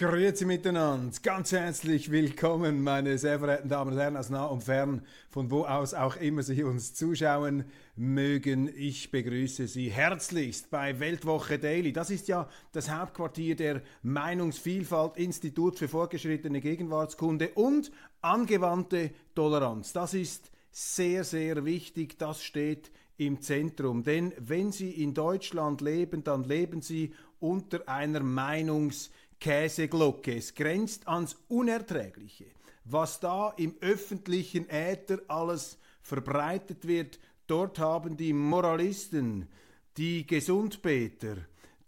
Grüezi miteinander, ganz herzlich willkommen, meine sehr verehrten Damen und Herren aus nah und fern, von wo aus auch immer Sie uns zuschauen mögen. Ich begrüße Sie herzlichst bei Weltwoche Daily. Das ist ja das Hauptquartier der Meinungsvielfalt, Institut für fortgeschrittene Gegenwartskunde und angewandte Toleranz. Das ist sehr, sehr wichtig, das steht im Zentrum. Denn wenn Sie in Deutschland leben, dann leben Sie unter einer Meinungsvielfalt. Käseglocke. Es grenzt ans Unerträgliche. Was da im öffentlichen Äther alles verbreitet wird, dort haben die Moralisten, die Gesundbeter,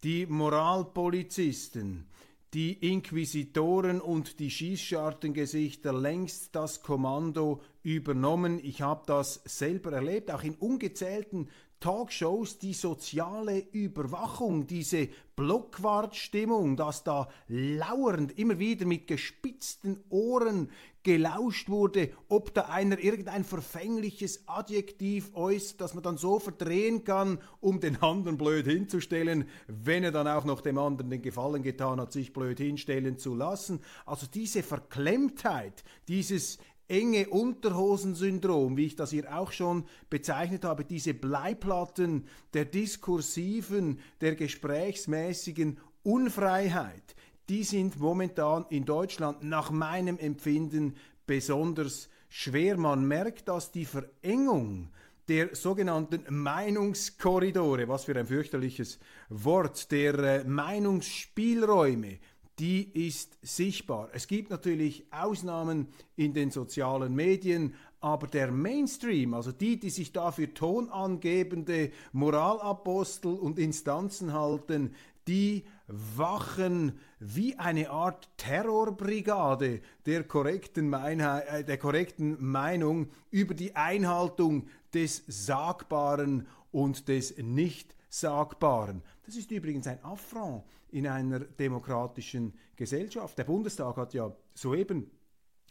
die Moralpolizisten, die Inquisitoren und die Schießschartengesichter längst das Kommando übernommen. Ich habe das selber erlebt, auch in ungezählten Talkshows die soziale Überwachung, diese Blockwartstimmung, dass da lauernd immer wieder mit gespitzten Ohren gelauscht wurde, ob da einer irgendein verfängliches Adjektiv äußert, das man dann so verdrehen kann, um den anderen blöd hinzustellen, wenn er dann auch noch dem anderen den Gefallen getan hat, sich blöd hinstellen zu lassen. Also diese Verklemmtheit, dieses enge Unterhosensyndrom, wie ich das hier auch schon bezeichnet habe, diese Bleiplatten der diskursiven, der gesprächsmäßigen Unfreiheit, die sind momentan in Deutschland nach meinem Empfinden besonders schwer. Man merkt, dass die Verengung der sogenannten Meinungskorridore, was für ein fürchterliches Wort, der äh, Meinungsspielräume, die ist sichtbar. Es gibt natürlich Ausnahmen in den sozialen Medien, aber der Mainstream, also die, die sich dafür tonangebende Moralapostel und Instanzen halten, die wachen wie eine Art Terrorbrigade der korrekten, Meinheit, äh, der korrekten Meinung über die Einhaltung des Sagbaren und des Nicht-Sagbaren. Das ist übrigens ein Affront in einer demokratischen Gesellschaft. Der Bundestag hat ja soeben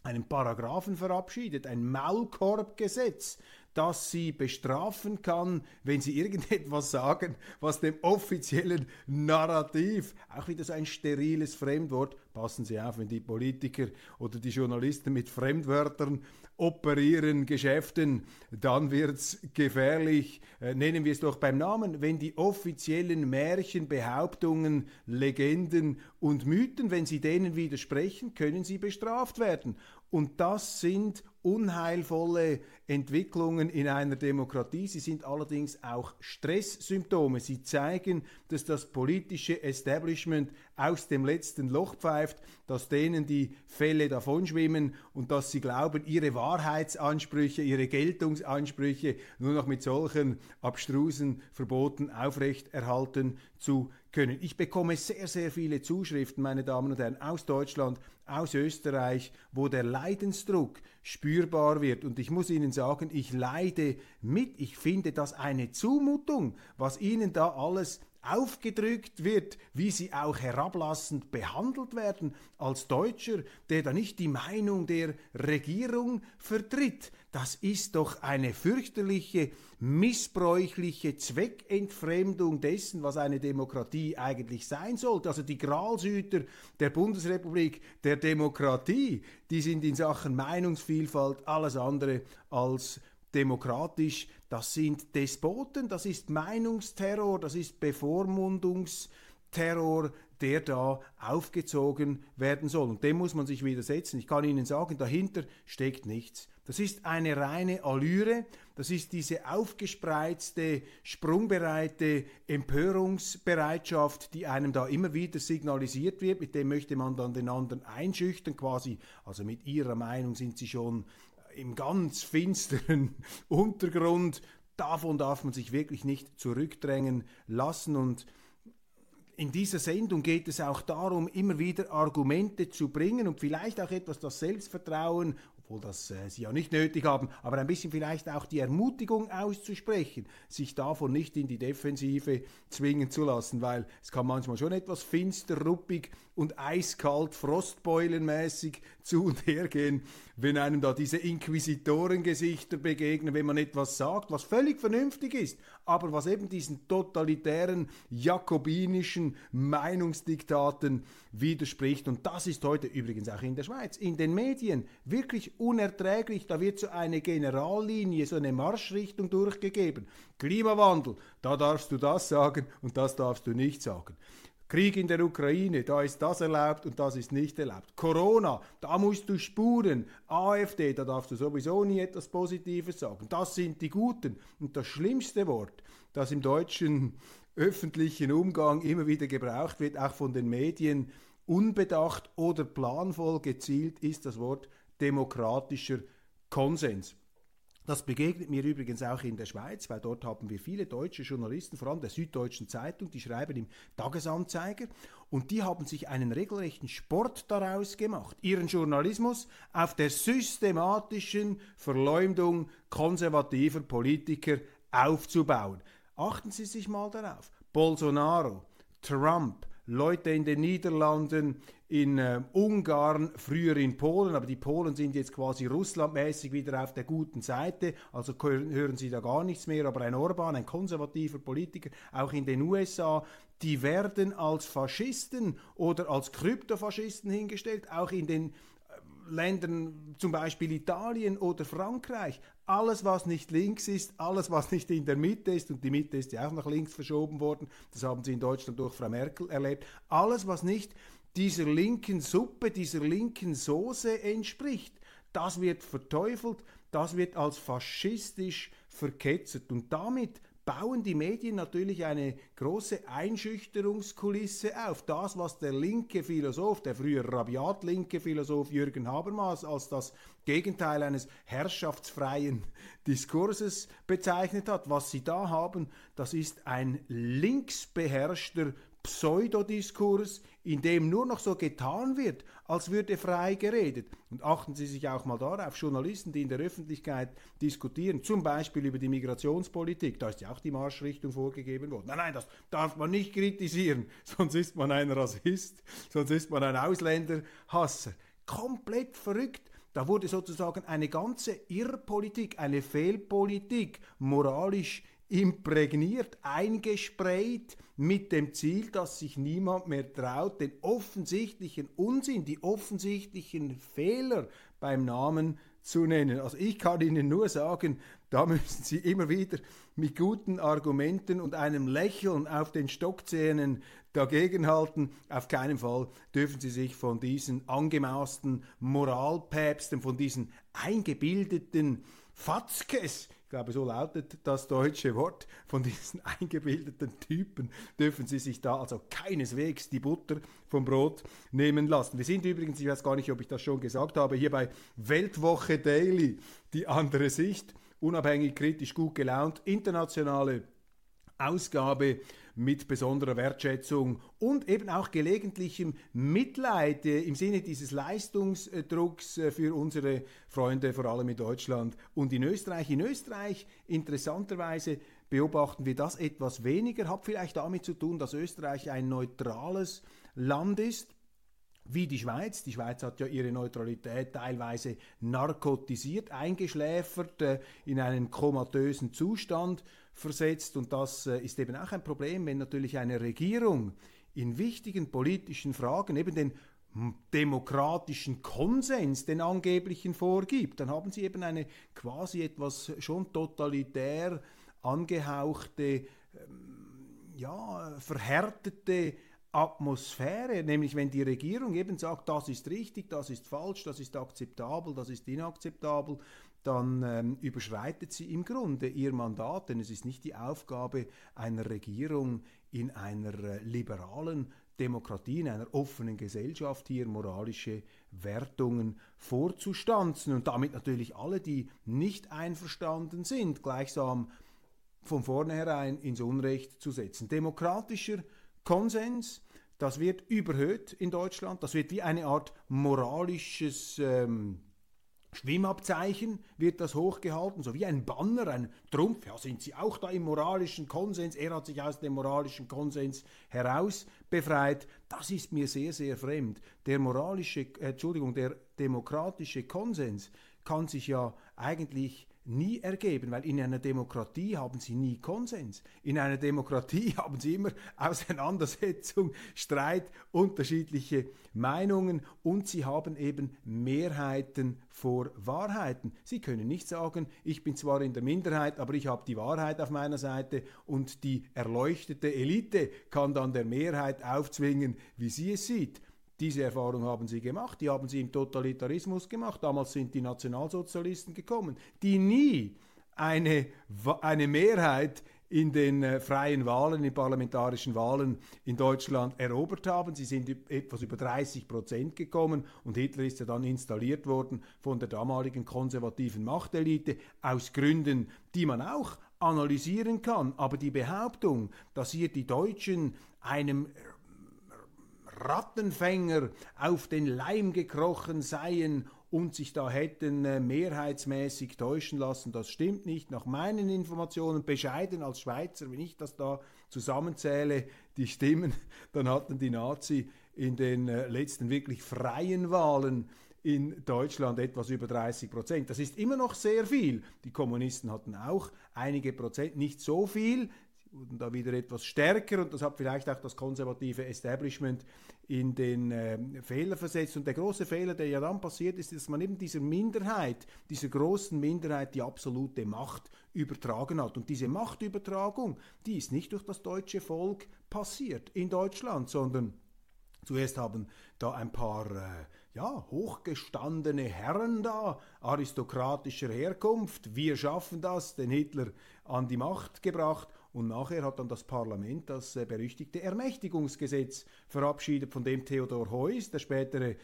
einen Paragraphen verabschiedet, ein Maulkorbgesetz, das sie bestrafen kann, wenn sie irgendetwas sagen, was dem offiziellen Narrativ, auch wieder so ein steriles Fremdwort, passen Sie auf, wenn die Politiker oder die Journalisten mit Fremdwörtern operieren, Geschäften, dann wird es gefährlich. Äh, nennen wir es doch beim Namen, wenn die offiziellen Märchen, Behauptungen, Legenden und Mythen, wenn sie denen widersprechen, können sie bestraft werden. Und das sind unheilvolle Entwicklungen in einer Demokratie. Sie sind allerdings auch Stresssymptome. Sie zeigen, dass das politische Establishment aus dem letzten Loch pfeift, dass denen die Fälle davonschwimmen und dass sie glauben, ihre Wahrheitsansprüche, ihre Geltungsansprüche nur noch mit solchen abstrusen Verboten aufrechterhalten zu können. Ich bekomme sehr, sehr viele Zuschriften, meine Damen und Herren, aus Deutschland, aus Österreich, wo der Leidensdruck spürbar wird. Und ich muss Ihnen sagen, ich leide mit. Ich finde das eine Zumutung, was Ihnen da alles aufgedrückt wird, wie sie auch herablassend behandelt werden als Deutscher, der da nicht die Meinung der Regierung vertritt. Das ist doch eine fürchterliche, missbräuchliche Zweckentfremdung dessen, was eine Demokratie eigentlich sein sollte. Also die Gralshüter der Bundesrepublik, der Demokratie, die sind in Sachen Meinungsvielfalt alles andere als demokratisch. Das sind Despoten, das ist Meinungsterror, das ist Bevormundungsterror, der da aufgezogen werden soll. Und dem muss man sich widersetzen. Ich kann Ihnen sagen, dahinter steckt nichts. Das ist eine reine Allüre, das ist diese aufgespreizte, sprungbereite Empörungsbereitschaft, die einem da immer wieder signalisiert wird, mit dem möchte man dann den anderen einschüchtern, quasi, also mit ihrer Meinung sind sie schon im ganz finsteren Untergrund. Davon darf man sich wirklich nicht zurückdrängen lassen. Und in dieser Sendung geht es auch darum, immer wieder Argumente zu bringen und vielleicht auch etwas das Selbstvertrauen obwohl das äh, sie ja nicht nötig haben, aber ein bisschen vielleicht auch die Ermutigung auszusprechen, sich davon nicht in die Defensive zwingen zu lassen, weil es kann manchmal schon etwas finster, ruppig und eiskalt, frostbeulenmäßig zu und her gehen, wenn einem da diese Inquisitorengesichter begegnen, wenn man etwas sagt, was völlig vernünftig ist, aber was eben diesen totalitären, jakobinischen Meinungsdiktaten widerspricht. Und das ist heute übrigens auch in der Schweiz, in den Medien wirklich unerträglich. Da wird so eine Generallinie, so eine Marschrichtung durchgegeben. Klimawandel, da darfst du das sagen und das darfst du nicht sagen. Krieg in der Ukraine, da ist das erlaubt und das ist nicht erlaubt. Corona, da musst du spuren. AfD, da darfst du sowieso nie etwas Positives sagen. Das sind die Guten. Und das schlimmste Wort, das im deutschen öffentlichen Umgang immer wieder gebraucht wird, auch von den Medien, unbedacht oder planvoll gezielt, ist das Wort demokratischer Konsens. Das begegnet mir übrigens auch in der Schweiz, weil dort haben wir viele deutsche Journalisten, vor allem der Süddeutschen Zeitung, die schreiben im Tagesanzeiger und die haben sich einen regelrechten Sport daraus gemacht, ihren Journalismus auf der systematischen Verleumdung konservativer Politiker aufzubauen. Achten Sie sich mal darauf. Bolsonaro, Trump, Leute in den Niederlanden, in äh, Ungarn, früher in Polen, aber die Polen sind jetzt quasi russlandmäßig wieder auf der guten Seite, also hören sie da gar nichts mehr, aber ein Orban, ein konservativer Politiker, auch in den USA, die werden als Faschisten oder als Kryptofaschisten hingestellt, auch in den Ländern, zum Beispiel Italien oder Frankreich, alles, was nicht links ist, alles, was nicht in der Mitte ist, und die Mitte ist ja auch nach links verschoben worden, das haben sie in Deutschland durch Frau Merkel erlebt, alles, was nicht dieser linken Suppe, dieser linken Soße entspricht, das wird verteufelt, das wird als faschistisch verketzert und damit bauen die Medien natürlich eine große Einschüchterungskulisse auf. Das, was der linke Philosoph, der früher rabiat linke Philosoph Jürgen Habermas als das Gegenteil eines herrschaftsfreien Diskurses bezeichnet hat, was sie da haben, das ist ein linksbeherrschter Pseudodiskurs, in dem nur noch so getan wird, als würde frei geredet. Und achten Sie sich auch mal darauf, Journalisten, die in der Öffentlichkeit diskutieren, zum Beispiel über die Migrationspolitik, da ist ja auch die Marschrichtung vorgegeben worden. Nein, nein, das darf man nicht kritisieren, sonst ist man ein Rassist, sonst ist man ein Ausländerhasser. Komplett verrückt. Da wurde sozusagen eine ganze Irrpolitik, eine Fehlpolitik moralisch imprägniert, eingesprayt mit dem Ziel, dass sich niemand mehr traut, den offensichtlichen Unsinn, die offensichtlichen Fehler beim Namen zu nennen. Also ich kann Ihnen nur sagen, da müssen Sie immer wieder mit guten Argumenten und einem Lächeln auf den Stockzähnen dagegenhalten. Auf keinen Fall dürfen Sie sich von diesen angemaßten Moralpäpsten, von diesen eingebildeten Fatzkes, ich glaube, so lautet das deutsche Wort von diesen eingebildeten Typen, dürfen sie sich da also keineswegs die Butter vom Brot nehmen lassen. Wir sind übrigens, ich weiß gar nicht, ob ich das schon gesagt habe, hier bei Weltwoche Daily, die andere Sicht, unabhängig, kritisch, gut gelaunt, internationale Ausgabe mit besonderer Wertschätzung und eben auch gelegentlichem Mitleid äh, im Sinne dieses Leistungsdrucks äh, für unsere Freunde, vor allem in Deutschland und in Österreich. In Österreich interessanterweise beobachten wir das etwas weniger, hat vielleicht damit zu tun, dass Österreich ein neutrales Land ist wie die Schweiz. Die Schweiz hat ja ihre Neutralität teilweise narkotisiert, eingeschläfert, äh, in einen komatösen Zustand versetzt. Und das äh, ist eben auch ein Problem, wenn natürlich eine Regierung in wichtigen politischen Fragen eben den demokratischen Konsens, den angeblichen vorgibt, dann haben sie eben eine quasi etwas schon totalitär angehauchte, ähm, ja, verhärtete Atmosphäre, nämlich wenn die Regierung eben sagt, das ist richtig, das ist falsch, das ist akzeptabel, das ist inakzeptabel, dann ähm, überschreitet sie im Grunde ihr Mandat, denn es ist nicht die Aufgabe einer Regierung in einer äh, liberalen Demokratie, in einer offenen Gesellschaft hier moralische Wertungen vorzustanzen und damit natürlich alle, die nicht einverstanden sind, gleichsam von vornherein ins Unrecht zu setzen. Demokratischer Konsens, das wird überhöht in Deutschland, das wird wie eine Art moralisches ähm, Schwimmabzeichen wird das hochgehalten, so wie ein Banner, ein Trumpf. Ja, sind Sie auch da im moralischen Konsens? Er hat sich aus dem moralischen Konsens heraus befreit. Das ist mir sehr, sehr fremd. Der moralische, äh, Entschuldigung, der demokratische Konsens kann sich ja eigentlich nie ergeben, weil in einer Demokratie haben sie nie Konsens. In einer Demokratie haben sie immer Auseinandersetzung, Streit, unterschiedliche Meinungen und sie haben eben Mehrheiten vor Wahrheiten. Sie können nicht sagen, ich bin zwar in der Minderheit, aber ich habe die Wahrheit auf meiner Seite und die erleuchtete Elite kann dann der Mehrheit aufzwingen, wie sie es sieht. Diese Erfahrung haben sie gemacht, die haben sie im Totalitarismus gemacht. Damals sind die Nationalsozialisten gekommen, die nie eine, eine Mehrheit in den äh, freien Wahlen, in parlamentarischen Wahlen in Deutschland erobert haben. Sie sind etwas über 30 Prozent gekommen und Hitler ist ja dann installiert worden von der damaligen konservativen Machtelite aus Gründen, die man auch analysieren kann. Aber die Behauptung, dass hier die Deutschen einem Rattenfänger auf den Leim gekrochen seien und sich da hätten äh, mehrheitsmäßig täuschen lassen. Das stimmt nicht. Nach meinen Informationen, bescheiden als Schweizer, wenn ich das da zusammenzähle, die Stimmen, dann hatten die Nazi in den äh, letzten wirklich freien Wahlen in Deutschland etwas über 30 Prozent. Das ist immer noch sehr viel. Die Kommunisten hatten auch einige Prozent, nicht so viel wurden da wieder etwas stärker und das hat vielleicht auch das konservative Establishment in den äh, Fehler versetzt. Und der große Fehler, der ja dann passiert ist, dass man eben dieser Minderheit, dieser großen Minderheit die absolute Macht übertragen hat. Und diese Machtübertragung, die ist nicht durch das deutsche Volk passiert in Deutschland, sondern zuerst haben da ein paar äh, ja, hochgestandene Herren da, aristokratischer Herkunft, wir schaffen das, den Hitler an die Macht gebracht und nachher hat dann das Parlament das äh, berüchtigte Ermächtigungsgesetz verabschiedet, von dem Theodor Heuss, der spätere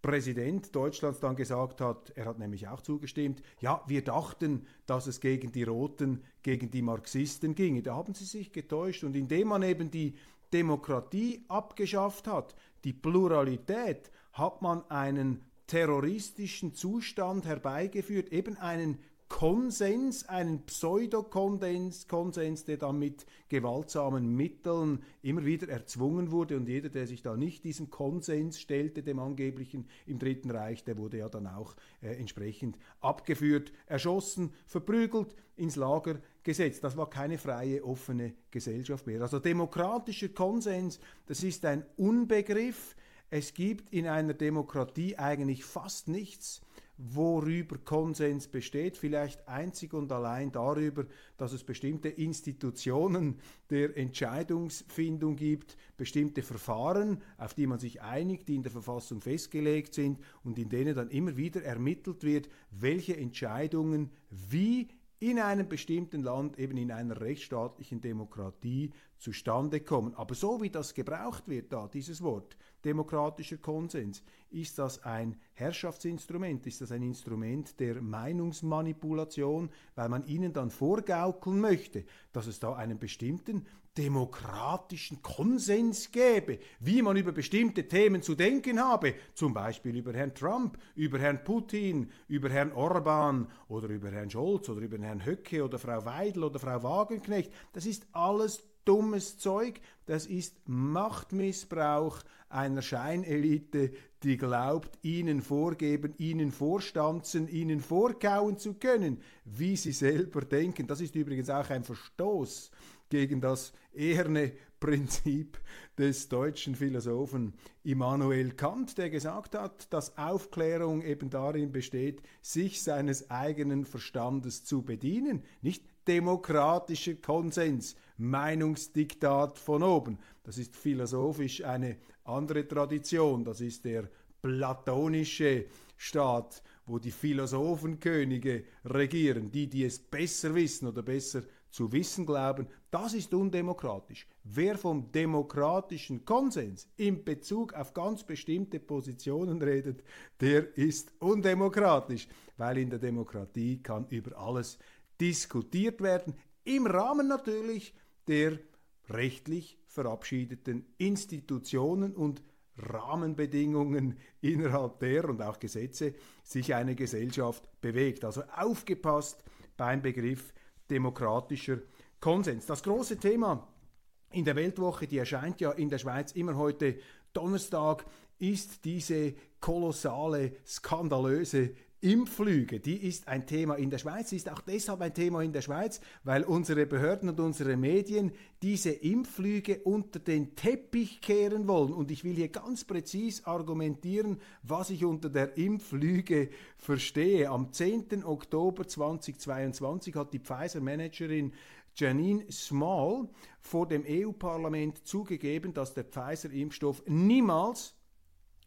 Präsident Deutschlands dann gesagt hat, er hat nämlich auch zugestimmt, ja, wir dachten, dass es gegen die Roten, gegen die Marxisten ginge. Da haben sie sich getäuscht und indem man eben die Demokratie abgeschafft hat, die Pluralität, hat man einen terroristischen Zustand herbeigeführt, eben einen Konsens, einen Pseudokonsens, Konsens, der dann mit gewaltsamen Mitteln immer wieder erzwungen wurde. Und jeder, der sich da nicht diesem Konsens stellte, dem angeblichen im Dritten Reich, der wurde ja dann auch äh, entsprechend abgeführt, erschossen, verprügelt, ins Lager gesetzt. Das war keine freie, offene Gesellschaft mehr. Also demokratischer Konsens, das ist ein Unbegriff. Es gibt in einer Demokratie eigentlich fast nichts, worüber Konsens besteht, vielleicht einzig und allein darüber, dass es bestimmte Institutionen der Entscheidungsfindung gibt, bestimmte Verfahren, auf die man sich einigt, die in der Verfassung festgelegt sind und in denen dann immer wieder ermittelt wird, welche Entscheidungen wie in einem bestimmten Land, eben in einer rechtsstaatlichen Demokratie, zustande kommen. Aber so wie das gebraucht wird, da dieses Wort, demokratischer Konsens, ist das ein Herrschaftsinstrument, ist das ein Instrument der Meinungsmanipulation, weil man ihnen dann vorgaukeln möchte, dass es da einen bestimmten demokratischen Konsens gäbe, wie man über bestimmte Themen zu denken habe, zum Beispiel über Herrn Trump, über Herrn Putin, über Herrn Orban oder über Herrn Scholz oder über Herrn Höcke oder Frau Weidel oder Frau Wagenknecht. Das ist alles dummes Zeug, das ist Machtmissbrauch einer Scheinelite, die glaubt, ihnen vorgeben, ihnen vorstanzen, ihnen vorkauen zu können, wie sie selber denken. Das ist übrigens auch ein Verstoß gegen das eherne Prinzip des deutschen Philosophen Immanuel Kant, der gesagt hat, dass Aufklärung eben darin besteht, sich seines eigenen Verstandes zu bedienen, nicht demokratischer Konsens, Meinungsdiktat von oben. Das ist philosophisch eine andere Tradition, das ist der platonische Staat, wo die Philosophenkönige regieren, die, die es besser wissen oder besser zu wissen glauben, das ist undemokratisch. Wer vom demokratischen Konsens in Bezug auf ganz bestimmte Positionen redet, der ist undemokratisch, weil in der Demokratie kann über alles diskutiert werden, im Rahmen natürlich der rechtlich verabschiedeten Institutionen und Rahmenbedingungen, innerhalb der und auch Gesetze sich eine Gesellschaft bewegt. Also aufgepasst beim Begriff demokratischer Konsens. Das große Thema in der Weltwoche, die erscheint ja in der Schweiz immer heute Donnerstag, ist diese kolossale, skandalöse Impflüge, die ist ein Thema in der Schweiz, ist auch deshalb ein Thema in der Schweiz, weil unsere Behörden und unsere Medien diese Impflüge unter den Teppich kehren wollen. Und ich will hier ganz präzis argumentieren, was ich unter der Impflüge verstehe. Am 10. Oktober 2022 hat die Pfizer-Managerin Janine Small vor dem EU-Parlament zugegeben, dass der Pfizer-Impfstoff niemals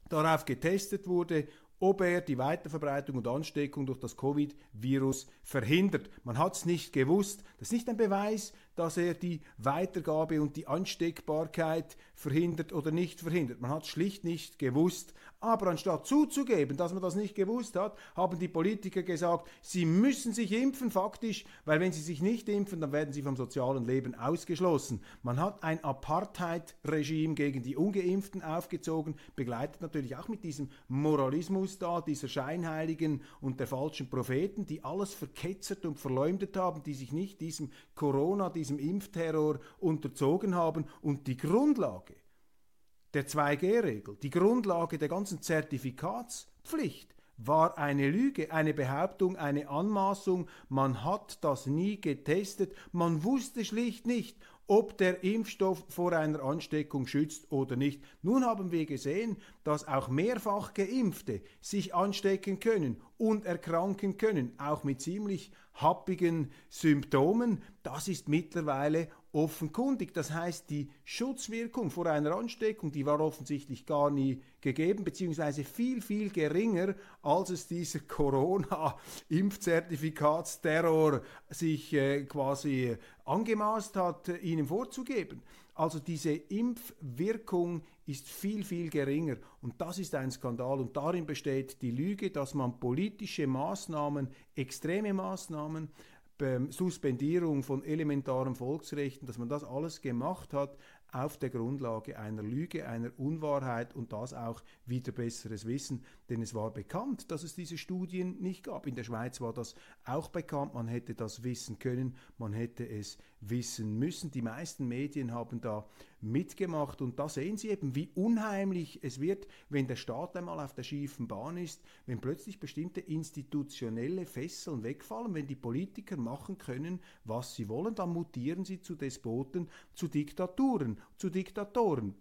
darauf getestet wurde, ob er die Weiterverbreitung und Ansteckung durch das Covid-Virus verhindert. Man hat es nicht gewusst. Das ist nicht ein Beweis, dass er die Weitergabe und die Ansteckbarkeit verhindert oder nicht verhindert. Man hat schlicht nicht gewusst. Aber anstatt zuzugeben, dass man das nicht gewusst hat, haben die Politiker gesagt, sie müssen sich impfen, faktisch, weil wenn sie sich nicht impfen, dann werden sie vom sozialen Leben ausgeschlossen. Man hat ein Apartheid-Regime gegen die Ungeimpften aufgezogen, begleitet natürlich auch mit diesem Moralismus da, dieser Scheinheiligen und der falschen Propheten, die alles verketzert und verleumdet haben, die sich nicht diesem Corona, diesem Impfterror unterzogen haben und die Grundlage der 2G-Regel, die Grundlage der ganzen Zertifikatspflicht, war eine Lüge, eine Behauptung, eine Anmaßung. Man hat das nie getestet. Man wusste schlicht nicht, ob der Impfstoff vor einer Ansteckung schützt oder nicht. Nun haben wir gesehen, dass auch mehrfach geimpfte sich anstecken können und erkranken können, auch mit ziemlich happigen Symptomen. Das ist mittlerweile offenkundig. Das heißt, die Schutzwirkung vor einer Ansteckung, die war offensichtlich gar nie gegeben, beziehungsweise viel, viel geringer, als es dieser Corona-Impfzertifikatsterror sich äh, quasi angemaßt hat, äh, ihnen vorzugeben. Also diese Impfwirkung ist viel, viel geringer. Und das ist ein Skandal. Und darin besteht die Lüge, dass man politische Maßnahmen, extreme Maßnahmen, Suspendierung von elementaren Volksrechten, dass man das alles gemacht hat auf der Grundlage einer Lüge, einer Unwahrheit und das auch wieder besseres Wissen, denn es war bekannt, dass es diese Studien nicht gab. In der Schweiz war das auch bekannt, man hätte das wissen können, man hätte es wissen müssen. Die meisten Medien haben da mitgemacht und da sehen Sie eben, wie unheimlich es wird, wenn der Staat einmal auf der schiefen Bahn ist, wenn plötzlich bestimmte institutionelle Fesseln wegfallen, wenn die Politiker machen können, was sie wollen, dann mutieren sie zu Despoten, zu Diktaturen, zu Diktatoren.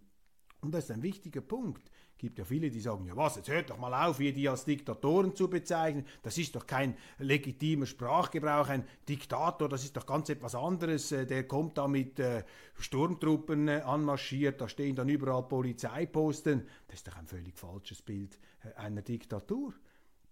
Und das ist ein wichtiger Punkt gibt ja viele, die sagen, ja was, jetzt hört doch mal auf, hier die als Diktatoren zu bezeichnen. Das ist doch kein legitimer Sprachgebrauch. Ein Diktator, das ist doch ganz etwas anderes. Äh, der kommt da mit äh, Sturmtruppen äh, anmarschiert, da stehen dann überall Polizeiposten. Das ist doch ein völlig falsches Bild einer Diktatur.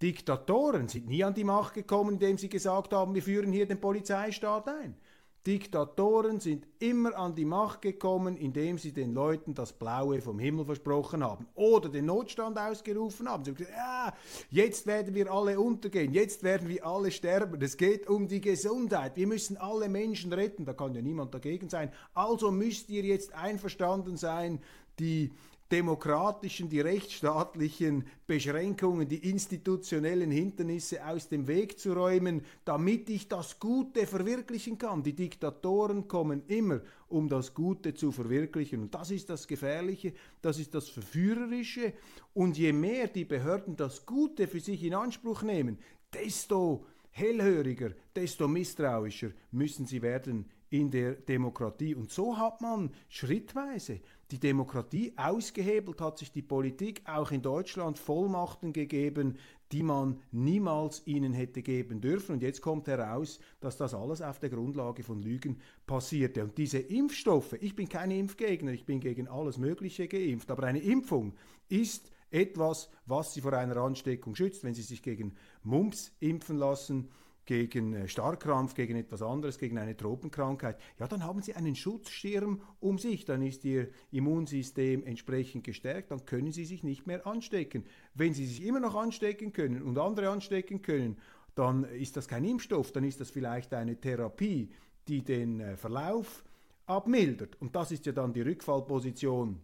Diktatoren sind nie an die Macht gekommen, indem sie gesagt haben, wir führen hier den Polizeistaat ein. Diktatoren sind immer an die Macht gekommen, indem sie den Leuten das Blaue vom Himmel versprochen haben oder den Notstand ausgerufen haben. Sie haben gesagt, ja, jetzt werden wir alle untergehen, jetzt werden wir alle sterben. Es geht um die Gesundheit. Wir müssen alle Menschen retten. Da kann ja niemand dagegen sein. Also müsst ihr jetzt einverstanden sein, die demokratischen, die rechtsstaatlichen Beschränkungen, die institutionellen Hindernisse aus dem Weg zu räumen, damit ich das Gute verwirklichen kann. Die Diktatoren kommen immer, um das Gute zu verwirklichen. Und das ist das Gefährliche, das ist das Verführerische. Und je mehr die Behörden das Gute für sich in Anspruch nehmen, desto hellhöriger, desto misstrauischer müssen sie werden in der Demokratie. Und so hat man schrittweise die Demokratie ausgehebelt, hat sich die Politik auch in Deutschland Vollmachten gegeben, die man niemals ihnen hätte geben dürfen. Und jetzt kommt heraus, dass das alles auf der Grundlage von Lügen passierte. Und diese Impfstoffe, ich bin kein Impfgegner, ich bin gegen alles Mögliche geimpft, aber eine Impfung ist etwas, was Sie vor einer Ansteckung schützt, wenn Sie sich gegen Mumps impfen lassen gegen äh, Starkkrampf, gegen etwas anderes, gegen eine Tropenkrankheit, ja, dann haben Sie einen Schutzschirm um sich, dann ist Ihr Immunsystem entsprechend gestärkt, dann können Sie sich nicht mehr anstecken. Wenn Sie sich immer noch anstecken können und andere anstecken können, dann ist das kein Impfstoff, dann ist das vielleicht eine Therapie, die den äh, Verlauf abmildert. Und das ist ja dann die Rückfallposition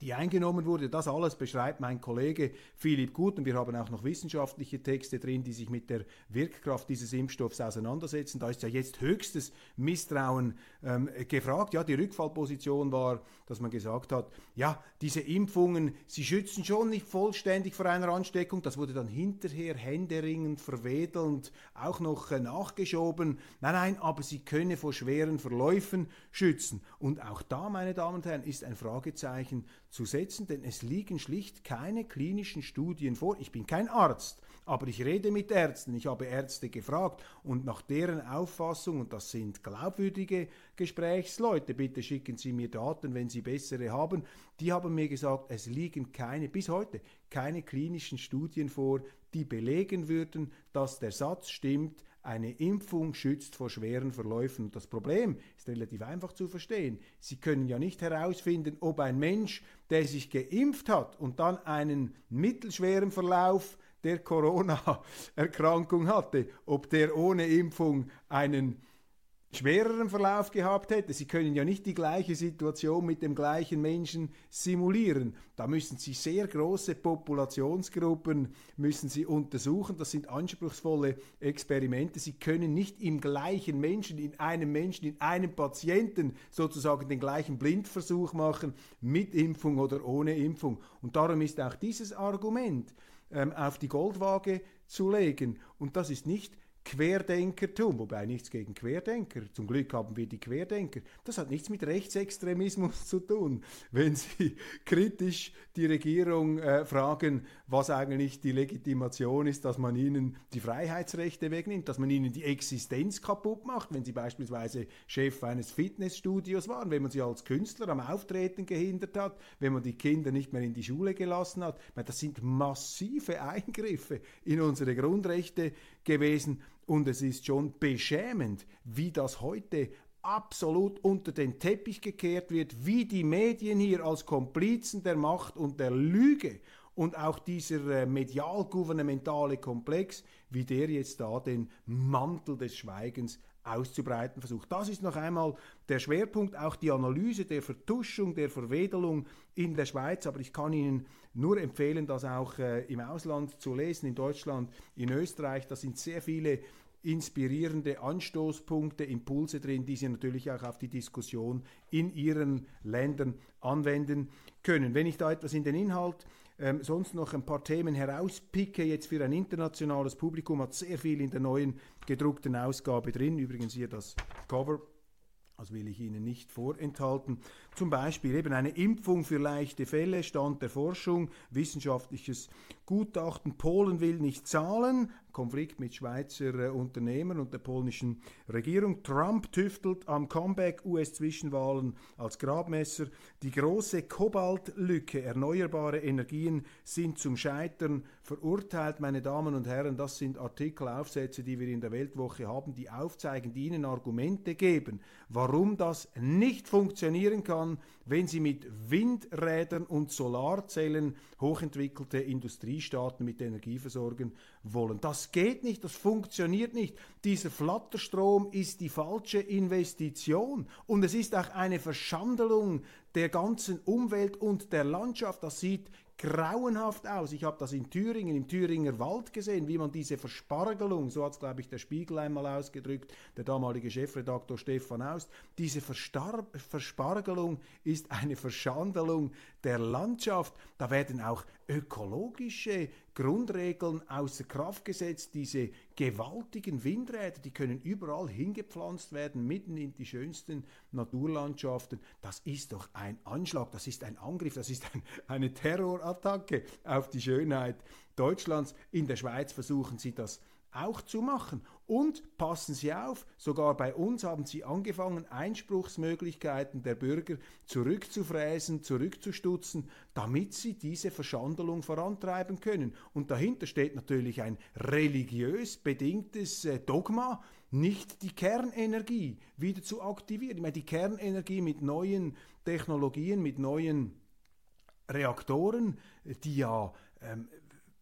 die eingenommen wurde. Das alles beschreibt mein Kollege Philipp Gut und wir haben auch noch wissenschaftliche Texte drin, die sich mit der Wirkkraft dieses Impfstoffs auseinandersetzen. Da ist ja jetzt höchstes Misstrauen ähm, gefragt. Ja, die Rückfallposition war, dass man gesagt hat, ja, diese Impfungen, sie schützen schon nicht vollständig vor einer Ansteckung. Das wurde dann hinterher händeringend, verwedelnd auch noch äh, nachgeschoben. Nein, nein, aber sie könne vor schweren Verläufen schützen. Und auch da, meine Damen und Herren, ist ein Fragezeichen zu setzen, denn es liegen schlicht keine klinischen Studien vor. Ich bin kein Arzt, aber ich rede mit Ärzten, ich habe Ärzte gefragt und nach deren Auffassung, und das sind glaubwürdige Gesprächsleute, bitte schicken Sie mir Daten, wenn Sie bessere haben, die haben mir gesagt, es liegen keine, bis heute, keine klinischen Studien vor, die belegen würden, dass der Satz stimmt, eine Impfung schützt vor schweren Verläufen. Das Problem ist relativ einfach zu verstehen. Sie können ja nicht herausfinden, ob ein Mensch, der sich geimpft hat und dann einen mittelschweren Verlauf der Corona-Erkrankung hatte, ob der ohne Impfung einen schwereren Verlauf gehabt hätte. Sie können ja nicht die gleiche Situation mit dem gleichen Menschen simulieren. Da müssen Sie sehr große Populationsgruppen müssen Sie untersuchen. Das sind anspruchsvolle Experimente. Sie können nicht im gleichen Menschen, in einem Menschen, in einem Patienten sozusagen den gleichen Blindversuch machen mit Impfung oder ohne Impfung. Und darum ist auch dieses Argument ähm, auf die Goldwaage zu legen. Und das ist nicht Querdenkertum, wobei nichts gegen Querdenker. Zum Glück haben wir die Querdenker. Das hat nichts mit Rechtsextremismus zu tun. Wenn Sie kritisch die Regierung äh, fragen, was eigentlich die Legitimation ist, dass man ihnen die Freiheitsrechte wegnimmt, dass man ihnen die Existenz kaputt macht, wenn sie beispielsweise Chef eines Fitnessstudios waren, wenn man sie als Künstler am Auftreten gehindert hat, wenn man die Kinder nicht mehr in die Schule gelassen hat. Das sind massive Eingriffe in unsere Grundrechte gewesen und es ist schon beschämend, wie das heute absolut unter den Teppich gekehrt wird, wie die Medien hier als Komplizen der Macht und der Lüge und auch dieser äh, medial-gouvernementale Komplex, wie der jetzt da den Mantel des Schweigens auszubreiten versucht. Das ist noch einmal der Schwerpunkt, auch die Analyse der Vertuschung, der Verwedelung in der Schweiz. Aber ich kann Ihnen nur empfehlen, das auch äh, im Ausland zu lesen, in Deutschland, in Österreich. Da sind sehr viele inspirierende Anstoßpunkte, Impulse drin, die Sie natürlich auch auf die Diskussion in Ihren Ländern anwenden können. Wenn ich da etwas in den Inhalt ähm, sonst noch ein paar Themen herauspicke, jetzt für ein internationales Publikum, hat sehr viel in der neuen gedruckten Ausgabe drin. Übrigens hier das Cover. Das will ich Ihnen nicht vorenthalten. Zum Beispiel eben eine Impfung für leichte Fälle, Stand der Forschung, wissenschaftliches Gutachten. Polen will nicht zahlen, Konflikt mit Schweizer äh, Unternehmern und der polnischen Regierung. Trump tüftelt am Comeback US-Zwischenwahlen als Grabmesser. Die große Kobaltlücke, erneuerbare Energien sind zum Scheitern verurteilt. Meine Damen und Herren, das sind Artikelaufsätze, die wir in der Weltwoche haben, die aufzeigen, die Ihnen Argumente geben, warum das nicht funktionieren kann, wenn Sie mit Windrädern und Solarzellen hochentwickelte Industriestaaten mit Energie versorgen wollen. Das geht nicht, das funktioniert nicht. Dieser Flatterstrom ist die falsche Investition und es ist auch eine Verschandelung der ganzen Umwelt und der Landschaft. Das sieht grauenhaft aus. Ich habe das in Thüringen, im Thüringer Wald gesehen, wie man diese Verspargelung, so hat es, glaube ich, der Spiegel einmal ausgedrückt, der damalige Chefredaktor Stefan Aust, diese Verstar Verspargelung ist eine Verschandelung der Landschaft. Da werden auch ökologische Grundregeln außer Kraft gesetzt. Diese gewaltigen Windräder, die können überall hingepflanzt werden, mitten in die schönsten Naturlandschaften. Das ist doch ein Anschlag, das ist ein Angriff, das ist ein, eine Terrorattacke auf die Schönheit Deutschlands. In der Schweiz versuchen sie das auch zu machen. Und passen Sie auf, sogar bei uns haben Sie angefangen, Einspruchsmöglichkeiten der Bürger zurückzufräsen, zurückzustutzen, damit Sie diese Verschandelung vorantreiben können. Und dahinter steht natürlich ein religiös bedingtes äh, Dogma, nicht die Kernenergie wieder zu aktivieren. Ich meine, die Kernenergie mit neuen Technologien, mit neuen Reaktoren, die ja ähm,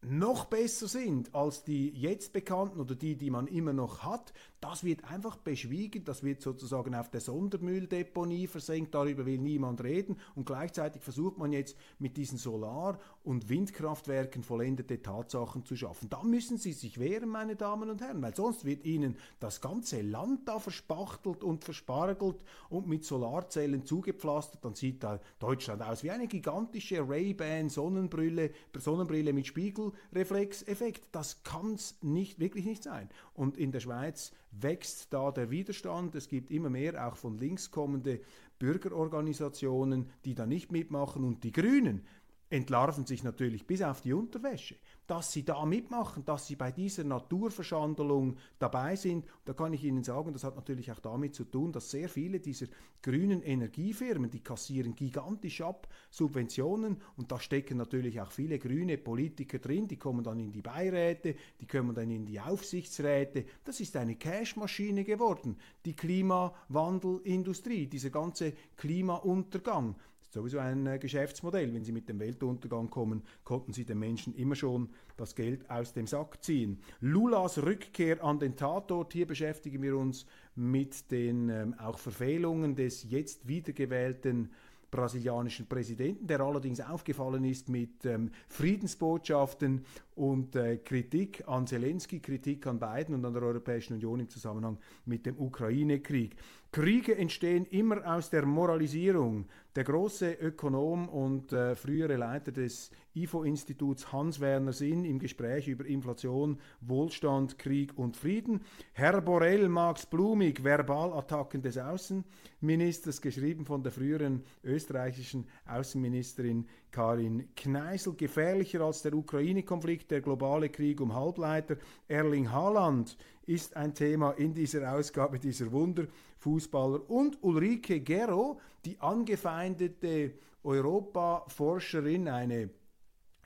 noch besser sind als die jetzt bekannten oder die, die man immer noch hat, das wird einfach beschwiegen, das wird sozusagen auf der Sondermülldeponie versenkt, darüber will niemand reden und gleichzeitig versucht man jetzt mit diesen Solar- und Windkraftwerken vollendete Tatsachen zu schaffen. Da müssen Sie sich wehren, meine Damen und Herren, weil sonst wird Ihnen das ganze Land da verspachtelt und verspargelt und mit Solarzellen zugepflastert, dann sieht da Deutschland aus wie eine gigantische Ray-Ban Sonnenbrille, Sonnenbrille mit Spiegelreflexeffekt. Das kann es nicht, wirklich nicht sein. Und in der Schweiz wächst da der Widerstand. Es gibt immer mehr auch von links kommende Bürgerorganisationen, die da nicht mitmachen. Und die Grünen entlarven sich natürlich bis auf die Unterwäsche dass sie da mitmachen, dass sie bei dieser Naturverschandelung dabei sind. Da kann ich Ihnen sagen, das hat natürlich auch damit zu tun, dass sehr viele dieser grünen Energiefirmen, die kassieren gigantisch ab Subventionen und da stecken natürlich auch viele grüne Politiker drin, die kommen dann in die Beiräte, die kommen dann in die Aufsichtsräte. Das ist eine Cashmaschine geworden, die Klimawandelindustrie, dieser ganze Klimauntergang sowieso ein äh, Geschäftsmodell. Wenn Sie mit dem Weltuntergang kommen, konnten Sie den Menschen immer schon das Geld aus dem Sack ziehen. Lulas Rückkehr an den Tatort. Hier beschäftigen wir uns mit den ähm, auch Verfehlungen des jetzt wiedergewählten brasilianischen Präsidenten, der allerdings aufgefallen ist mit ähm, Friedensbotschaften und äh, Kritik an Zelensky, Kritik an Biden und an der Europäischen Union im Zusammenhang mit dem Ukraine-Krieg. Kriege entstehen immer aus der Moralisierung. Der große Ökonom und äh, frühere Leiter des IFO-Instituts Hans-Werner Sinn im Gespräch über Inflation, Wohlstand, Krieg und Frieden. Herr Borrell mag's blumig, Verbalattacken des Außenministers, geschrieben von der früheren österreichischen Außenministerin Karin Kneisel. Gefährlicher als der Ukraine-Konflikt, der globale Krieg um Halbleiter. Erling Haaland ist ein Thema in dieser Ausgabe dieser Wunderfußballer. Und Ulrike Gero, die angefeindete Europa-Forscherin, eine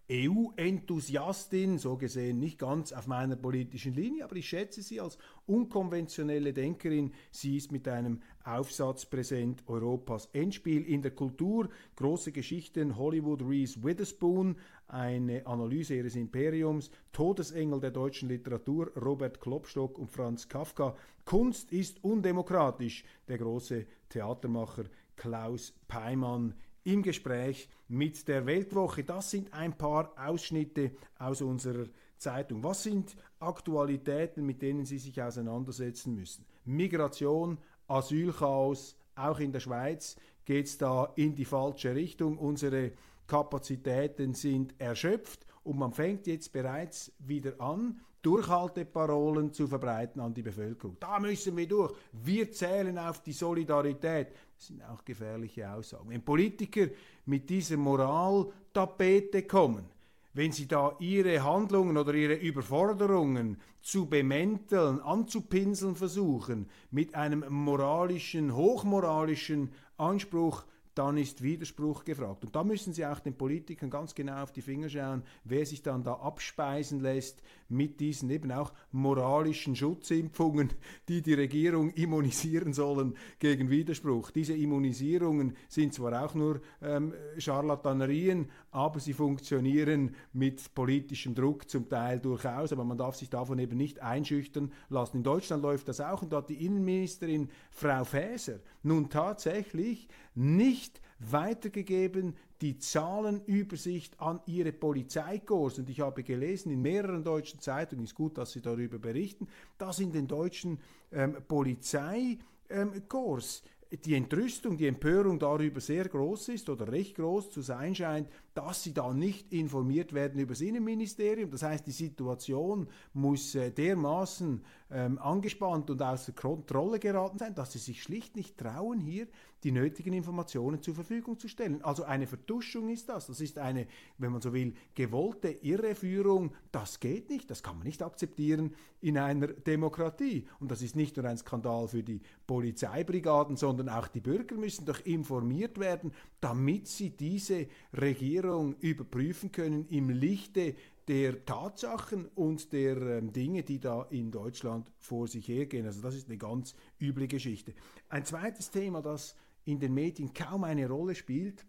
EU-Enthusiastin, so gesehen nicht ganz auf meiner politischen Linie, aber ich schätze sie als unkonventionelle Denkerin. Sie ist mit einem Aufsatz präsent Europas Endspiel in der Kultur, große Geschichten, Hollywood Reese Witherspoon, eine Analyse ihres Imperiums, Todesengel der deutschen Literatur, Robert Klopstock und Franz Kafka. Kunst ist undemokratisch, der große Theatermacher Klaus Peimann im Gespräch mit der Weltwoche. Das sind ein paar Ausschnitte aus unserer Zeitung. Was sind Aktualitäten, mit denen Sie sich auseinandersetzen müssen? Migration, Asylchaos, auch in der Schweiz geht es da in die falsche Richtung. Unsere Kapazitäten sind erschöpft und man fängt jetzt bereits wieder an, Durchhalteparolen zu verbreiten an die Bevölkerung. Da müssen wir durch. Wir zählen auf die Solidarität. Das sind auch gefährliche Aussagen. Wenn Politiker mit dieser Moraltapete kommen, wenn sie da ihre Handlungen oder ihre Überforderungen zu bemänteln, anzupinseln versuchen, mit einem moralischen, hochmoralischen Anspruch, dann ist Widerspruch gefragt. Und da müssen Sie auch den Politikern ganz genau auf die Finger schauen, wer sich dann da abspeisen lässt mit diesen eben auch moralischen Schutzimpfungen, die die Regierung immunisieren sollen gegen Widerspruch. Diese Immunisierungen sind zwar auch nur ähm, Charlatanerien, aber sie funktionieren mit politischem Druck zum Teil durchaus, aber man darf sich davon eben nicht einschüchtern lassen. In Deutschland läuft das auch und da hat die Innenministerin Frau Faeser nun tatsächlich nicht weitergegeben die Zahlenübersicht an ihre Polizeikorps. Und ich habe gelesen in mehreren deutschen Zeitungen, ist gut, dass sie darüber berichten, dass in den deutschen ähm, Polizeikorps ähm, die Entrüstung, die Empörung darüber sehr groß ist oder recht groß zu sein scheint, dass sie da nicht informiert werden über das Innenministerium. Das heißt, die Situation muss äh, dermaßen ähm, angespannt und außer Kontrolle geraten sein, dass sie sich schlicht nicht trauen, hier die nötigen Informationen zur Verfügung zu stellen. Also eine Vertuschung ist das. Das ist eine, wenn man so will, gewollte Irreführung. Das geht nicht. Das kann man nicht akzeptieren in einer Demokratie. Und das ist nicht nur ein Skandal für die Polizeibrigaden, sondern auch die Bürger müssen doch informiert werden, damit sie diese Regierung überprüfen können im Lichte der Tatsachen und der ähm, Dinge, die da in Deutschland vor sich hergehen. Also das ist eine ganz üble Geschichte. Ein zweites Thema, das in den Medien kaum eine Rolle spielt,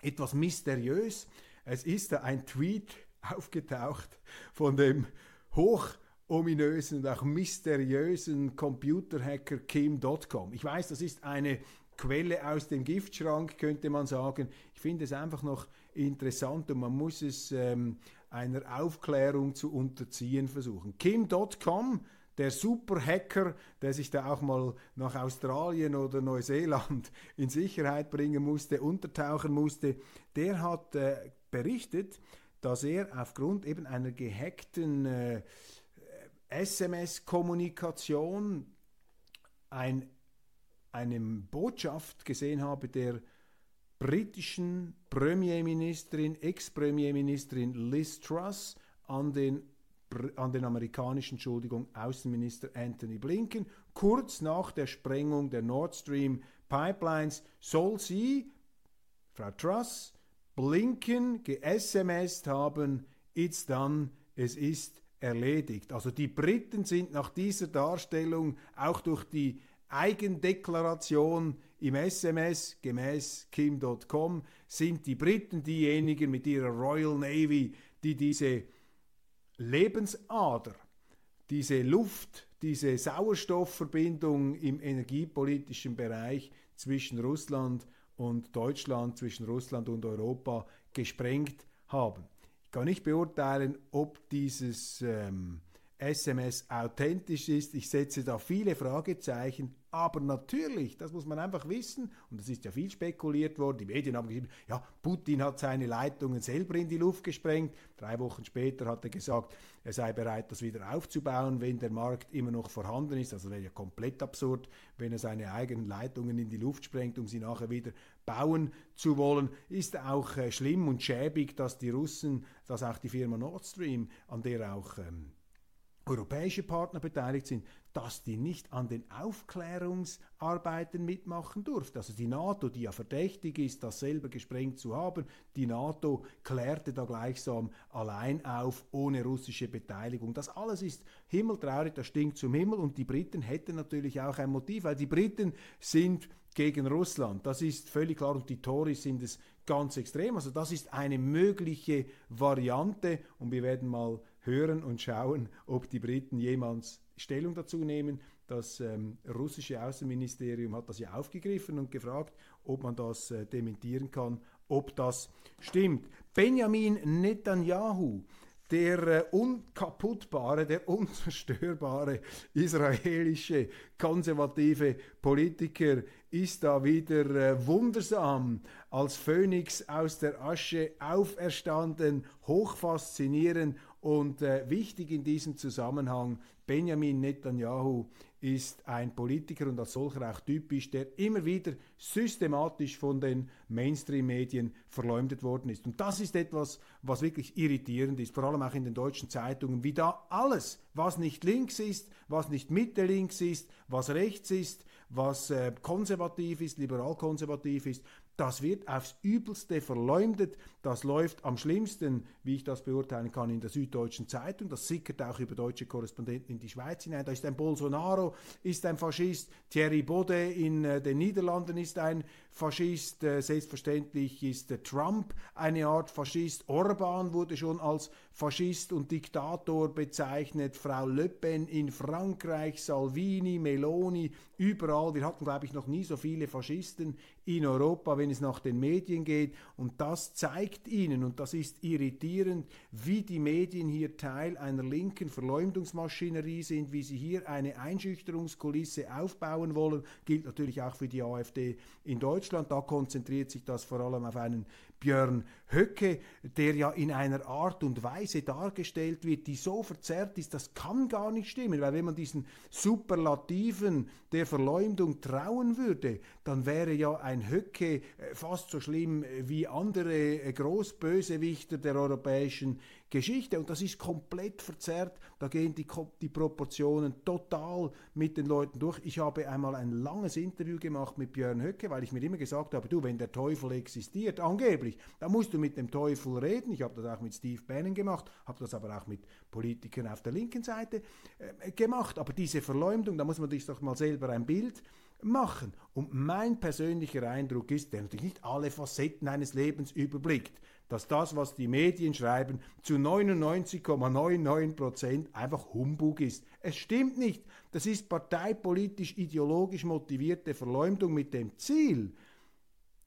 etwas mysteriös. Es ist ein Tweet aufgetaucht von dem hoch ominösen und auch mysteriösen Computerhacker Kim Dotcom. Ich weiß, das ist eine Quelle aus dem Giftschrank, könnte man sagen. Ich finde es einfach noch interessant und man muss es ähm, einer Aufklärung zu unterziehen versuchen. Kim.com, der Superhacker, der sich da auch mal nach Australien oder Neuseeland in Sicherheit bringen musste, untertauchen musste, der hat äh, berichtet, dass er aufgrund eben einer gehackten äh, SMS-Kommunikation ein, eine Botschaft gesehen habe der britischen Premierministerin, Ex-Premierministerin Liz Truss an den, an den amerikanischen Entschuldigung, Außenminister Anthony Blinken. Kurz nach der Sprengung der Nord Stream Pipelines soll sie, Frau Truss, Blinken ge-SMS haben, it's done, es ist erledigt. Also die Briten sind nach dieser Darstellung auch durch die Eigendeklaration im SMS gemäß Kim.com sind die Briten diejenigen mit ihrer Royal Navy, die diese Lebensader, diese Luft, diese Sauerstoffverbindung im energiepolitischen Bereich zwischen Russland und Deutschland, zwischen Russland und Europa gesprengt haben. Ich kann nicht beurteilen, ob dieses ähm, SMS authentisch ist. Ich setze da viele Fragezeichen, aber natürlich, das muss man einfach wissen, und das ist ja viel spekuliert worden, die Medien haben geschrieben, ja, Putin hat seine Leitungen selber in die Luft gesprengt. Drei Wochen später hat er gesagt, er sei bereit, das wieder aufzubauen, wenn der Markt immer noch vorhanden ist. Also wäre ja komplett absurd, wenn er seine eigenen Leitungen in die Luft sprengt, um sie nachher wieder bauen zu wollen. Ist auch äh, schlimm und schäbig, dass die Russen, dass auch die Firma Nord Stream, an der auch ähm, europäische Partner beteiligt sind, dass die nicht an den Aufklärungsarbeiten mitmachen durfte. Also die NATO, die ja verdächtig ist, das selber gesprengt zu haben, die NATO klärte da gleichsam allein auf, ohne russische Beteiligung. Das alles ist himmeltraurig, das stinkt zum Himmel und die Briten hätten natürlich auch ein Motiv, weil die Briten sind gegen Russland. Das ist völlig klar und die Tories sind es ganz extrem. Also das ist eine mögliche Variante und wir werden mal hören und schauen, ob die Briten jemals Stellung dazu nehmen. Das ähm, russische Außenministerium hat das ja aufgegriffen und gefragt, ob man das äh, dementieren kann, ob das stimmt. Benjamin Netanyahu, der äh, unkaputtbare, der unzerstörbare israelische konservative Politiker ist da wieder äh, wundersam als Phönix aus der Asche auferstanden, hochfaszinierend und äh, wichtig in diesem Zusammenhang, Benjamin Netanyahu ist ein Politiker und als solcher auch typisch, der immer wieder systematisch von den Mainstream-Medien verleumdet worden ist. Und das ist etwas, was wirklich irritierend ist, vor allem auch in den deutschen Zeitungen, wie da alles, was nicht links ist, was nicht Mitte links ist, was rechts ist, was äh, konservativ ist, liberal-konservativ ist, das wird aufs Übelste verleumdet. Das läuft am schlimmsten, wie ich das beurteilen kann, in der Süddeutschen Zeitung. Das sickert auch über deutsche Korrespondenten in die Schweiz hinein. Da ist ein Bolsonaro, ist ein Faschist. Thierry Baudet in äh, den Niederlanden ist ein Faschist. Äh, selbstverständlich ist Trump eine Art Faschist. Orban wurde schon als Faschist und Diktator bezeichnet. Frau Le Pen in Frankreich, Salvini, Meloni, überall. Wir hatten, glaube ich, noch nie so viele Faschisten in Europa, wenn es nach den Medien geht. Und das zeigt ihnen, und das ist irritierend, wie die Medien hier Teil einer linken Verleumdungsmaschinerie sind, wie sie hier eine Einschüchterungskulisse aufbauen wollen. Gilt natürlich auch für die AfD in Deutschland. Deutschland. Da konzentriert sich das vor allem auf einen Björn Höcke, der ja in einer Art und Weise dargestellt wird, die so verzerrt ist, das kann gar nicht stimmen, weil wenn man diesen Superlativen der Verleumdung trauen würde, dann wäre ja ein Höcke äh, fast so schlimm wie andere äh, Großbösewichter der europäischen Geschichte. Und das ist komplett verzerrt. Da gehen die, die Proportionen total mit den Leuten durch. Ich habe einmal ein langes Interview gemacht mit Björn Höcke, weil ich mir immer gesagt habe, du, wenn der Teufel existiert, angeblich, dann musst du mit dem Teufel reden. Ich habe das auch mit Steve Bannon gemacht, habe das aber auch mit Politikern auf der linken Seite äh, gemacht. Aber diese Verleumdung, da muss man sich doch mal selber ein Bild machen. Und mein persönlicher Eindruck ist, der natürlich nicht alle Facetten eines Lebens überblickt, dass das, was die Medien schreiben, zu 99,99 Prozent einfach Humbug ist. Es stimmt nicht. Das ist parteipolitisch ideologisch motivierte Verleumdung mit dem Ziel,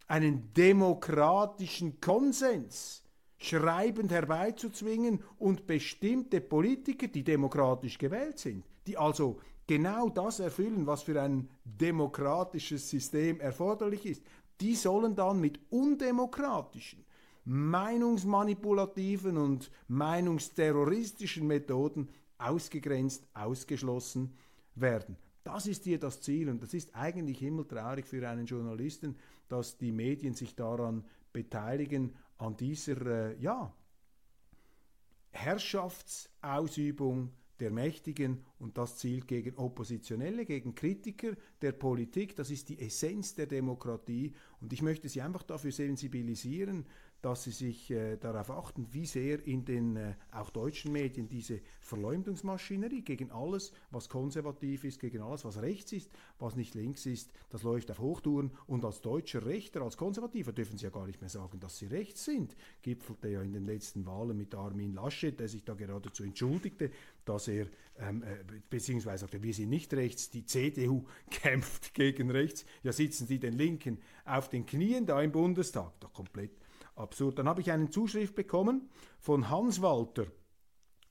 einen demokratischen Konsens schreibend herbeizuzwingen und bestimmte Politiker, die demokratisch gewählt sind, die also genau das erfüllen, was für ein demokratisches System erforderlich ist, die sollen dann mit undemokratischen, meinungsmanipulativen und meinungsterroristischen Methoden ausgegrenzt, ausgeschlossen werden. Das ist hier das Ziel und das ist eigentlich himmeltraurig für einen Journalisten, dass die Medien sich daran beteiligen, an dieser äh, ja, Herrschaftsausübung der Mächtigen und das zielt gegen Oppositionelle, gegen Kritiker der Politik. Das ist die Essenz der Demokratie und ich möchte Sie einfach dafür sensibilisieren, dass sie sich äh, darauf achten, wie sehr in den äh, auch deutschen Medien diese Verleumdungsmaschinerie gegen alles, was konservativ ist, gegen alles, was rechts ist, was nicht links ist, das läuft auf Hochtouren. Und als deutscher Rechter, als Konservativer dürfen sie ja gar nicht mehr sagen, dass sie rechts sind. Gipfelte ja in den letzten Wahlen mit Armin Laschet, der sich da geradezu entschuldigte, dass er, ähm, äh, beziehungsweise sagte, wir sind nicht rechts, die CDU kämpft gegen rechts. Ja, sitzen die den Linken auf den Knien da im Bundestag. Doch komplett absurd. Dann habe ich eine Zuschrift bekommen von Hans Walter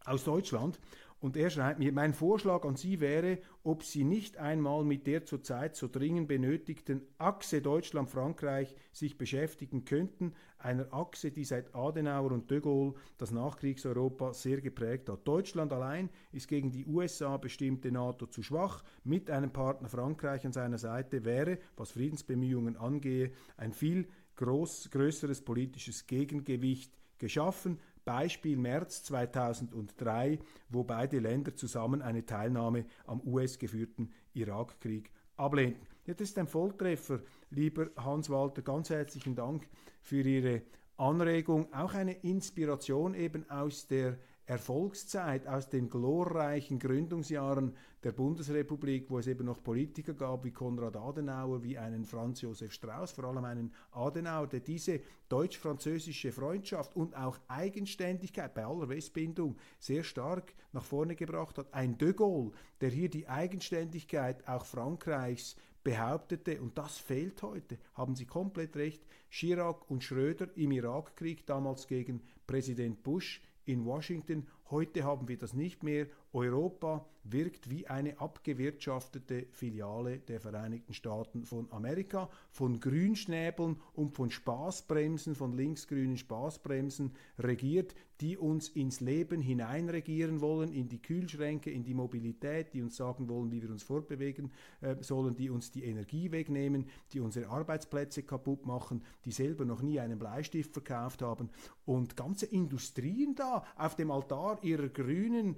aus Deutschland und er schreibt mir, mein Vorschlag an Sie wäre, ob Sie nicht einmal mit der zurzeit so dringend benötigten Achse Deutschland-Frankreich sich beschäftigen könnten, einer Achse, die seit Adenauer und de Gaulle das Nachkriegseuropa sehr geprägt hat. Deutschland allein ist gegen die USA bestimmte NATO zu schwach. Mit einem Partner Frankreich an seiner Seite wäre, was Friedensbemühungen angehe, ein viel groß, größeres politisches Gegengewicht geschaffen. Beispiel März 2003, wo beide Länder zusammen eine Teilnahme am US-geführten Irakkrieg ablehnten. Ja, das ist ein Volltreffer, lieber Hans-Walter. Ganz herzlichen Dank für Ihre Anregung, auch eine Inspiration eben aus der Erfolgszeit, aus den glorreichen Gründungsjahren der Bundesrepublik, wo es eben noch Politiker gab wie Konrad Adenauer, wie einen Franz Josef Strauß, vor allem einen Adenauer, der diese deutsch-französische Freundschaft und auch Eigenständigkeit bei aller Westbindung sehr stark nach vorne gebracht hat. Ein de Gaulle, der hier die Eigenständigkeit auch Frankreichs behauptete, und das fehlt heute, haben Sie komplett recht, Chirac und Schröder im Irakkrieg damals gegen Präsident Bush in Washington. Heute haben wir das nicht mehr. Europa wirkt wie eine abgewirtschaftete Filiale der Vereinigten Staaten von Amerika, von Grünschnäbeln und von Spaßbremsen, von linksgrünen Spaßbremsen regiert, die uns ins Leben hineinregieren wollen, in die Kühlschränke, in die Mobilität, die uns sagen wollen, wie wir uns fortbewegen äh, sollen, die uns die Energie wegnehmen, die unsere Arbeitsplätze kaputt machen, die selber noch nie einen Bleistift verkauft haben. Und ganze Industrien da auf dem Altar ihrer grünen,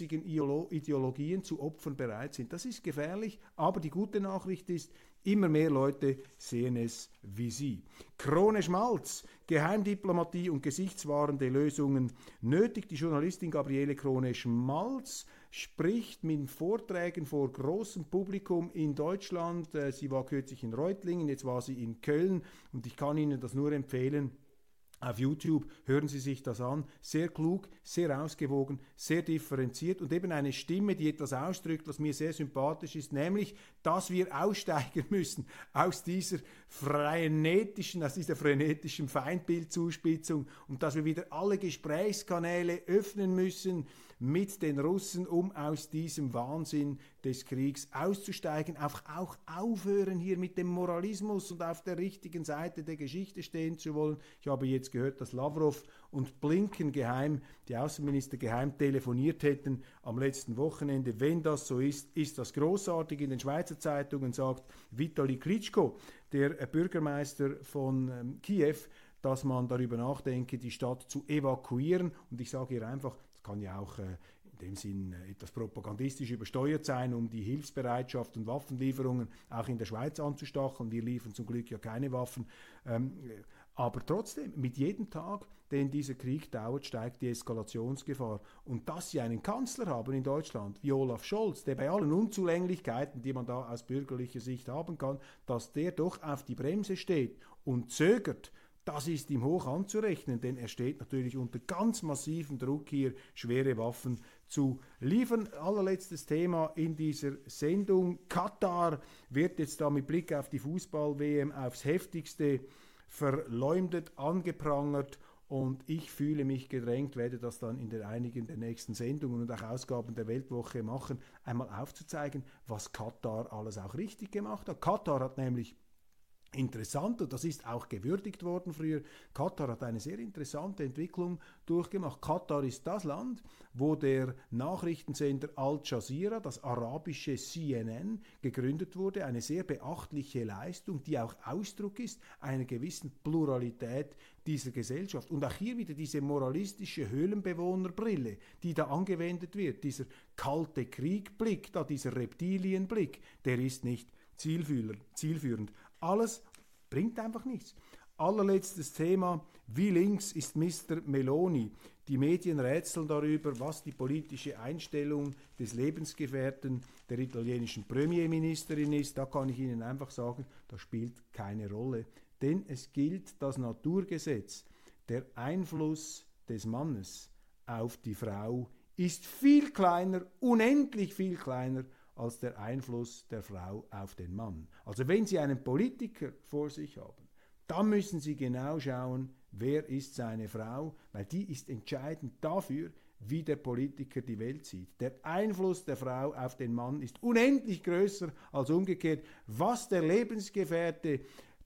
irrwitzigen Ideologien zu Opfern bereit sind. Das ist gefährlich, aber die gute Nachricht ist, immer mehr Leute sehen es wie Sie. Krone Schmalz, Geheimdiplomatie und gesichtswahrende Lösungen nötigt die Journalistin Gabriele Krone Schmalz spricht mit Vorträgen vor großem Publikum in Deutschland. Äh, sie war kürzlich in Reutlingen, jetzt war sie in Köln und ich kann Ihnen das nur empfehlen auf YouTube hören Sie sich das an. Sehr klug, sehr ausgewogen, sehr differenziert und eben eine Stimme, die etwas ausdrückt, was mir sehr sympathisch ist, nämlich, dass wir aussteigen müssen aus dieser frenetischen, aus dieser frenetischen Feindbildzuspitzung und dass wir wieder alle Gesprächskanäle öffnen müssen mit den Russen, um aus diesem Wahnsinn des Kriegs auszusteigen, auch, auch aufhören hier mit dem Moralismus und auf der richtigen Seite der Geschichte stehen zu wollen. Ich habe jetzt gehört, dass Lavrov und Blinken geheim, die Außenminister geheim telefoniert hätten am letzten Wochenende. Wenn das so ist, ist das großartig. In den Schweizer Zeitungen sagt Vitali Klitschko, der Bürgermeister von ähm, Kiew, dass man darüber nachdenke, die Stadt zu evakuieren. Und ich sage hier einfach, das kann ja auch äh, in dem Sinn äh, etwas propagandistisch übersteuert sein, um die Hilfsbereitschaft und Waffenlieferungen auch in der Schweiz anzustacheln. Wir liefern zum Glück ja keine Waffen. Ähm, aber trotzdem, mit jedem Tag, den dieser Krieg dauert, steigt die Eskalationsgefahr. Und dass sie einen Kanzler haben in Deutschland, wie Olaf Scholz, der bei allen Unzulänglichkeiten, die man da aus bürgerlicher Sicht haben kann, dass der doch auf die Bremse steht und zögert, das ist ihm hoch anzurechnen, denn er steht natürlich unter ganz massivem Druck hier, schwere Waffen zu liefern. Allerletztes Thema in dieser Sendung. Katar wird jetzt da mit Blick auf die Fußball-WM aufs heftigste verleumdet, angeprangert und ich fühle mich gedrängt, werde das dann in den einigen der nächsten Sendungen und auch Ausgaben der Weltwoche machen, einmal aufzuzeigen, was Katar alles auch richtig gemacht hat. Katar hat nämlich Interessant, und das ist auch gewürdigt worden früher, Katar hat eine sehr interessante Entwicklung durchgemacht. Katar ist das Land, wo der Nachrichtensender Al Jazeera, das arabische CNN, gegründet wurde. Eine sehr beachtliche Leistung, die auch Ausdruck ist einer gewissen Pluralität dieser Gesellschaft. Und auch hier wieder diese moralistische Höhlenbewohnerbrille, die da angewendet wird, dieser kalte Kriegblick, da dieser Reptilienblick, der ist nicht zielführend. Alles bringt einfach nichts. Allerletztes Thema, wie links ist Mr. Meloni? Die Medien rätseln darüber, was die politische Einstellung des Lebensgefährten der italienischen Premierministerin ist. Da kann ich Ihnen einfach sagen, das spielt keine Rolle. Denn es gilt das Naturgesetz. Der Einfluss des Mannes auf die Frau ist viel kleiner, unendlich viel kleiner als der Einfluss der Frau auf den Mann. Also wenn Sie einen Politiker vor sich haben, dann müssen Sie genau schauen, wer ist seine Frau, weil die ist entscheidend dafür, wie der Politiker die Welt sieht. Der Einfluss der Frau auf den Mann ist unendlich größer als umgekehrt. Was der Lebensgefährte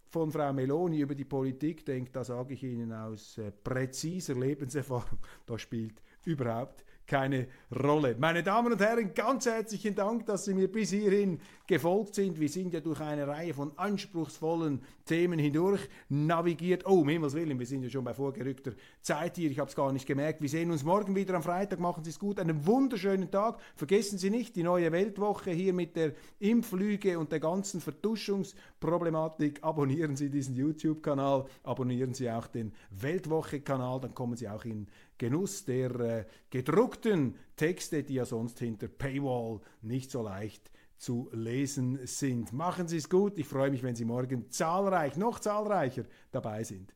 von Frau Meloni über die Politik denkt, da sage ich Ihnen aus äh, präziser Lebenserfahrung, das spielt überhaupt keine Rolle. Meine Damen und Herren, ganz herzlichen Dank, dass Sie mir bis hierhin gefolgt sind. Wir sind ja durch eine Reihe von anspruchsvollen Themen hindurch navigiert. Oh, um Himmels Willen, wir sind ja schon bei vorgerückter Zeit hier. Ich habe es gar nicht gemerkt. Wir sehen uns morgen wieder am Freitag. Machen Sie es gut. Einen wunderschönen Tag. Vergessen Sie nicht die neue Weltwoche hier mit der Impflüge und der ganzen Vertuschungsproblematik. Abonnieren Sie diesen YouTube-Kanal. Abonnieren Sie auch den Weltwoche-Kanal. Dann kommen Sie auch in Genuss der äh, gedruckten Texte, die ja sonst hinter Paywall nicht so leicht zu lesen sind. Machen Sie es gut. Ich freue mich, wenn Sie morgen zahlreich, noch zahlreicher dabei sind.